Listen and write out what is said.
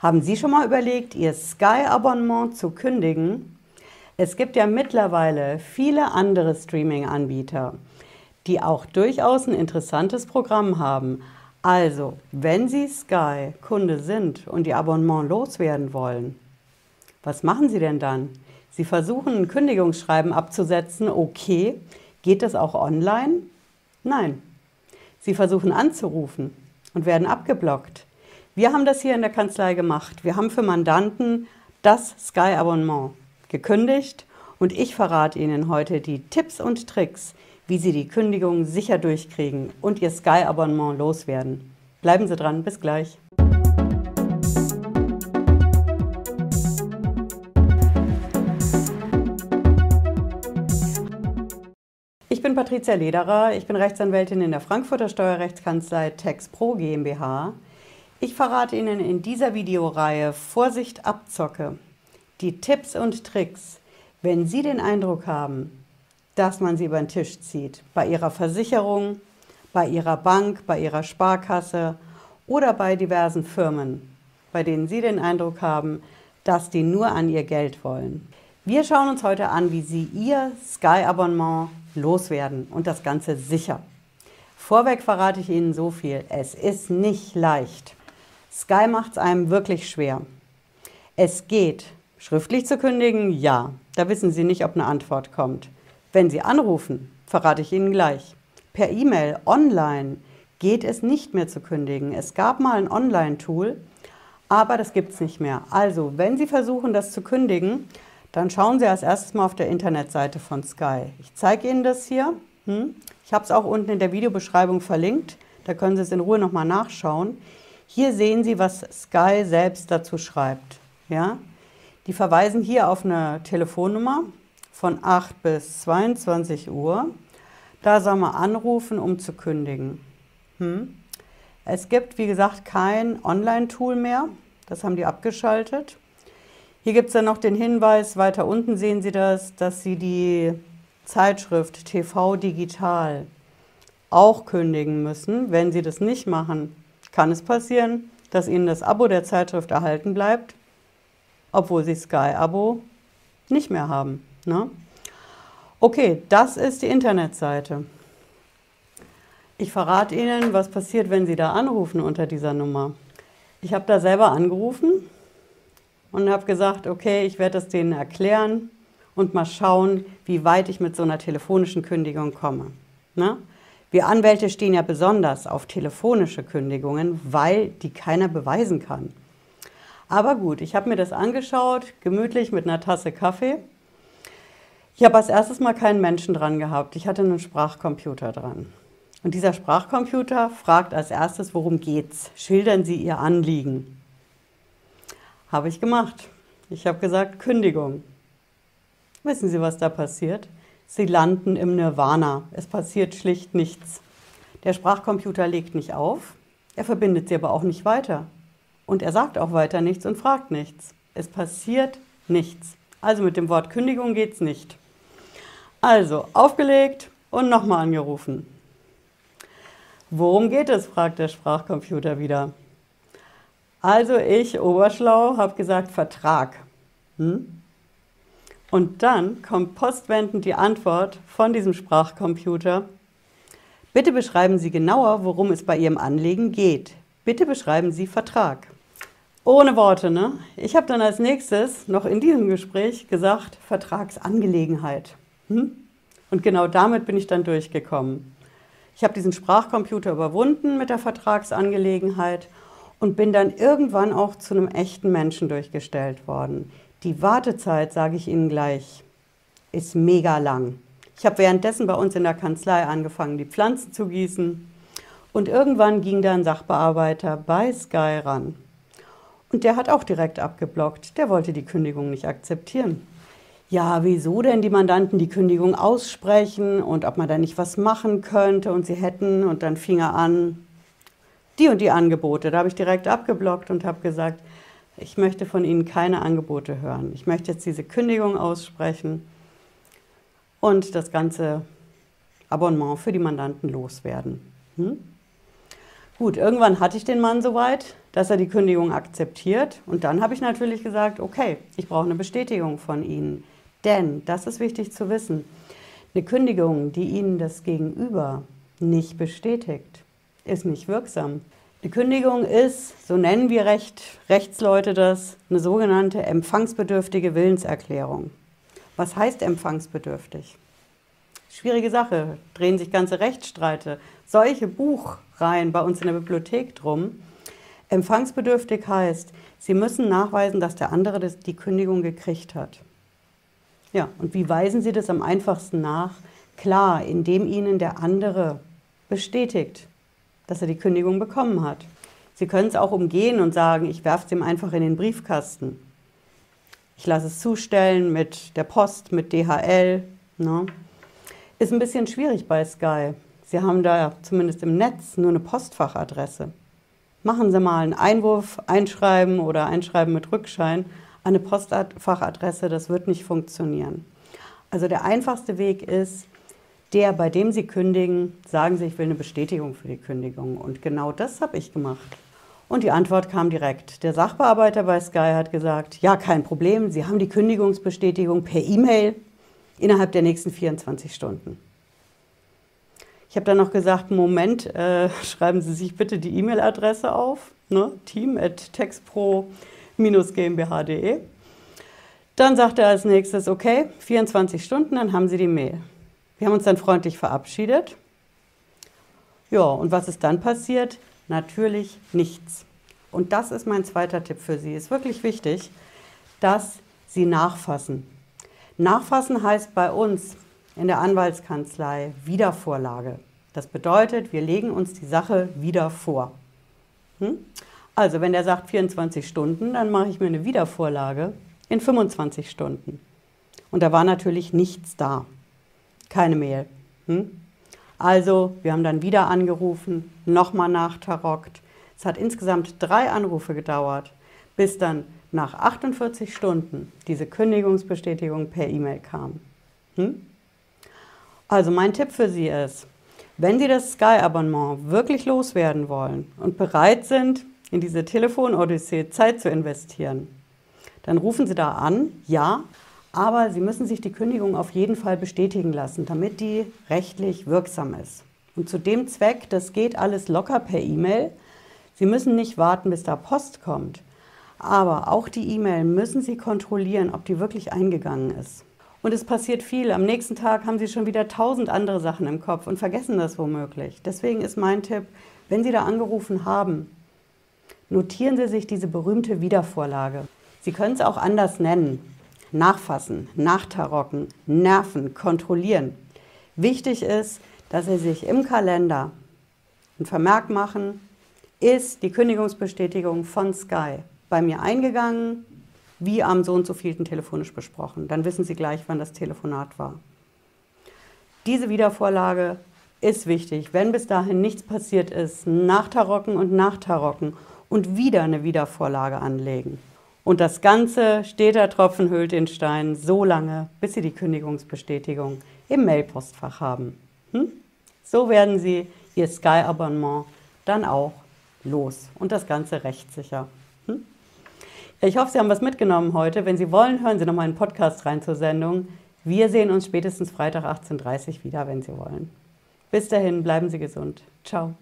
Haben Sie schon mal überlegt, Ihr Sky-Abonnement zu kündigen? Es gibt ja mittlerweile viele andere Streaming-Anbieter, die auch durchaus ein interessantes Programm haben. Also, wenn Sie Sky-Kunde sind und Ihr Abonnement loswerden wollen, was machen Sie denn dann? Sie versuchen ein Kündigungsschreiben abzusetzen, okay. Geht das auch online? Nein. Sie versuchen anzurufen und werden abgeblockt. Wir haben das hier in der Kanzlei gemacht. Wir haben für Mandanten das Sky-Abonnement gekündigt und ich verrate Ihnen heute die Tipps und Tricks, wie Sie die Kündigung sicher durchkriegen und Ihr Sky-Abonnement loswerden. Bleiben Sie dran, bis gleich. Ich bin Patricia Lederer, ich bin Rechtsanwältin in der Frankfurter Steuerrechtskanzlei TexPro GmbH. Ich verrate Ihnen in dieser Videoreihe Vorsicht Abzocke die Tipps und Tricks, wenn Sie den Eindruck haben, dass man Sie über den Tisch zieht, bei Ihrer Versicherung, bei Ihrer Bank, bei Ihrer Sparkasse oder bei diversen Firmen, bei denen Sie den Eindruck haben, dass die nur an Ihr Geld wollen. Wir schauen uns heute an, wie Sie Ihr Sky-Abonnement loswerden und das Ganze sicher. Vorweg verrate ich Ihnen so viel, es ist nicht leicht. Sky macht es einem wirklich schwer. Es geht. Schriftlich zu kündigen? Ja. Da wissen Sie nicht, ob eine Antwort kommt. Wenn Sie anrufen, verrate ich Ihnen gleich. Per E-Mail, online geht es nicht mehr zu kündigen. Es gab mal ein Online-Tool, aber das gibt es nicht mehr. Also, wenn Sie versuchen, das zu kündigen, dann schauen Sie als erstes mal auf der Internetseite von Sky. Ich zeige Ihnen das hier. Hm? Ich habe es auch unten in der Videobeschreibung verlinkt. Da können Sie es in Ruhe nochmal nachschauen. Hier sehen Sie, was Sky selbst dazu schreibt. Ja? Die verweisen hier auf eine Telefonnummer von 8 bis 22 Uhr. Da soll man anrufen, um zu kündigen. Hm? Es gibt, wie gesagt, kein Online-Tool mehr. Das haben die abgeschaltet. Hier gibt es dann noch den Hinweis, weiter unten sehen Sie das, dass Sie die Zeitschrift TV Digital auch kündigen müssen. Wenn Sie das nicht machen, kann es passieren, dass Ihnen das Abo der Zeitschrift erhalten bleibt, obwohl Sie Sky-Abo nicht mehr haben. Ne? Okay, das ist die Internetseite. Ich verrate Ihnen, was passiert, wenn Sie da anrufen unter dieser Nummer. Ich habe da selber angerufen und habe gesagt, okay, ich werde das denen erklären und mal schauen, wie weit ich mit so einer telefonischen Kündigung komme. Ne? Wir Anwälte stehen ja besonders auf telefonische Kündigungen, weil die keiner beweisen kann. Aber gut, ich habe mir das angeschaut, gemütlich mit einer Tasse Kaffee. Ich habe als erstes mal keinen Menschen dran gehabt. Ich hatte einen Sprachcomputer dran. Und dieser Sprachcomputer fragt als erstes, worum geht's? Schildern Sie Ihr Anliegen. Habe ich gemacht. Ich habe gesagt, Kündigung. Wissen Sie, was da passiert? Sie landen im Nirvana. Es passiert schlicht nichts. Der Sprachcomputer legt nicht auf, er verbindet sie aber auch nicht weiter. Und er sagt auch weiter nichts und fragt nichts. Es passiert nichts. Also mit dem Wort Kündigung geht es nicht. Also aufgelegt und nochmal angerufen. Worum geht es? fragt der Sprachcomputer wieder. Also ich, Oberschlau, habe gesagt Vertrag. Hm? Und dann kommt postwendend die Antwort von diesem Sprachcomputer. Bitte beschreiben Sie genauer, worum es bei Ihrem Anliegen geht. Bitte beschreiben Sie Vertrag. Ohne Worte, ne? Ich habe dann als nächstes noch in diesem Gespräch gesagt, Vertragsangelegenheit. Hm? Und genau damit bin ich dann durchgekommen. Ich habe diesen Sprachcomputer überwunden mit der Vertragsangelegenheit und bin dann irgendwann auch zu einem echten Menschen durchgestellt worden. Die Wartezeit, sage ich Ihnen gleich, ist mega lang. Ich habe währenddessen bei uns in der Kanzlei angefangen, die Pflanzen zu gießen. Und irgendwann ging da ein Sachbearbeiter bei Sky ran. Und der hat auch direkt abgeblockt. Der wollte die Kündigung nicht akzeptieren. Ja, wieso denn die Mandanten die Kündigung aussprechen und ob man da nicht was machen könnte und sie hätten. Und dann fing er an, die und die Angebote. Da habe ich direkt abgeblockt und habe gesagt, ich möchte von Ihnen keine Angebote hören. Ich möchte jetzt diese Kündigung aussprechen und das ganze Abonnement für die Mandanten loswerden. Hm? Gut, irgendwann hatte ich den Mann soweit. dass er die Kündigung akzeptiert. Und dann habe ich natürlich gesagt, okay, ich brauche eine Bestätigung von Ihnen. Denn, das ist wichtig zu wissen, eine Kündigung, die Ihnen das Gegenüber nicht bestätigt, ist nicht wirksam. Die Kündigung ist, so nennen wir Recht, Rechtsleute das, eine sogenannte empfangsbedürftige Willenserklärung. Was heißt empfangsbedürftig? Schwierige Sache, drehen sich ganze Rechtsstreite, solche Buchreihen bei uns in der Bibliothek drum. Empfangsbedürftig heißt, Sie müssen nachweisen, dass der andere die Kündigung gekriegt hat. Ja, und wie weisen Sie das am einfachsten nach? Klar, indem Ihnen der andere bestätigt, dass er die Kündigung bekommen hat. Sie können es auch umgehen und sagen, ich werfe es ihm einfach in den Briefkasten. Ich lasse es zustellen mit der Post, mit DHL. Ne? Ist ein bisschen schwierig bei Sky. Sie haben da zumindest im Netz nur eine Postfachadresse. Machen Sie mal einen Einwurf, einschreiben oder einschreiben mit Rückschein an eine Postfachadresse, das wird nicht funktionieren. Also der einfachste Weg ist, der, bei dem Sie kündigen, sagen Sie, ich will eine Bestätigung für die Kündigung. Und genau das habe ich gemacht. Und die Antwort kam direkt. Der Sachbearbeiter bei Sky hat gesagt, ja, kein Problem, Sie haben die Kündigungsbestätigung per E-Mail innerhalb der nächsten 24 Stunden. Ich habe dann noch gesagt, Moment, äh, schreiben Sie sich bitte die E-Mail-Adresse auf, ne? team at textpro-gmbh.de. Dann sagt er als nächstes, okay, 24 Stunden, dann haben Sie die Mail. Wir haben uns dann freundlich verabschiedet. Ja, und was ist dann passiert? Natürlich nichts. Und das ist mein zweiter Tipp für Sie. Ist wirklich wichtig, dass Sie nachfassen. Nachfassen heißt bei uns in der Anwaltskanzlei Wiedervorlage. Das bedeutet, wir legen uns die Sache wieder vor. Hm? Also, wenn der sagt 24 Stunden, dann mache ich mir eine Wiedervorlage in 25 Stunden. Und da war natürlich nichts da keine Mail. Hm? Also, wir haben dann wieder angerufen, nochmal nachtarockt. Es hat insgesamt drei Anrufe gedauert, bis dann nach 48 Stunden diese Kündigungsbestätigung per E-Mail kam. Hm? Also mein Tipp für Sie ist, wenn Sie das Sky-Abonnement wirklich loswerden wollen und bereit sind, in diese Telefon-Odyssee Zeit zu investieren, dann rufen Sie da an, ja, aber Sie müssen sich die Kündigung auf jeden Fall bestätigen lassen, damit die rechtlich wirksam ist. Und zu dem Zweck, das geht alles locker per E-Mail. Sie müssen nicht warten, bis da Post kommt. Aber auch die E-Mail müssen Sie kontrollieren, ob die wirklich eingegangen ist. Und es passiert viel. Am nächsten Tag haben Sie schon wieder tausend andere Sachen im Kopf und vergessen das womöglich. Deswegen ist mein Tipp, wenn Sie da angerufen haben, notieren Sie sich diese berühmte Wiedervorlage. Sie können es auch anders nennen nachfassen, nachtarocken, nerven, kontrollieren. Wichtig ist, dass Sie sich im Kalender ein Vermerk machen, ist die Kündigungsbestätigung von Sky bei mir eingegangen, wie am so und so vielten telefonisch besprochen. Dann wissen Sie gleich, wann das Telefonat war. Diese Wiedervorlage ist wichtig. Wenn bis dahin nichts passiert ist, nachtarocken und nachtarocken und wieder eine Wiedervorlage anlegen. Und das Ganze, steter Tropfen hüllt den Stein, so lange, bis Sie die Kündigungsbestätigung im Mailpostfach haben. Hm? So werden Sie Ihr Sky-Abonnement dann auch los und das Ganze rechtssicher. Hm? Ich hoffe, Sie haben was mitgenommen heute. Wenn Sie wollen, hören Sie noch mal einen Podcast rein zur Sendung. Wir sehen uns spätestens Freitag 18.30 Uhr wieder, wenn Sie wollen. Bis dahin, bleiben Sie gesund. Ciao.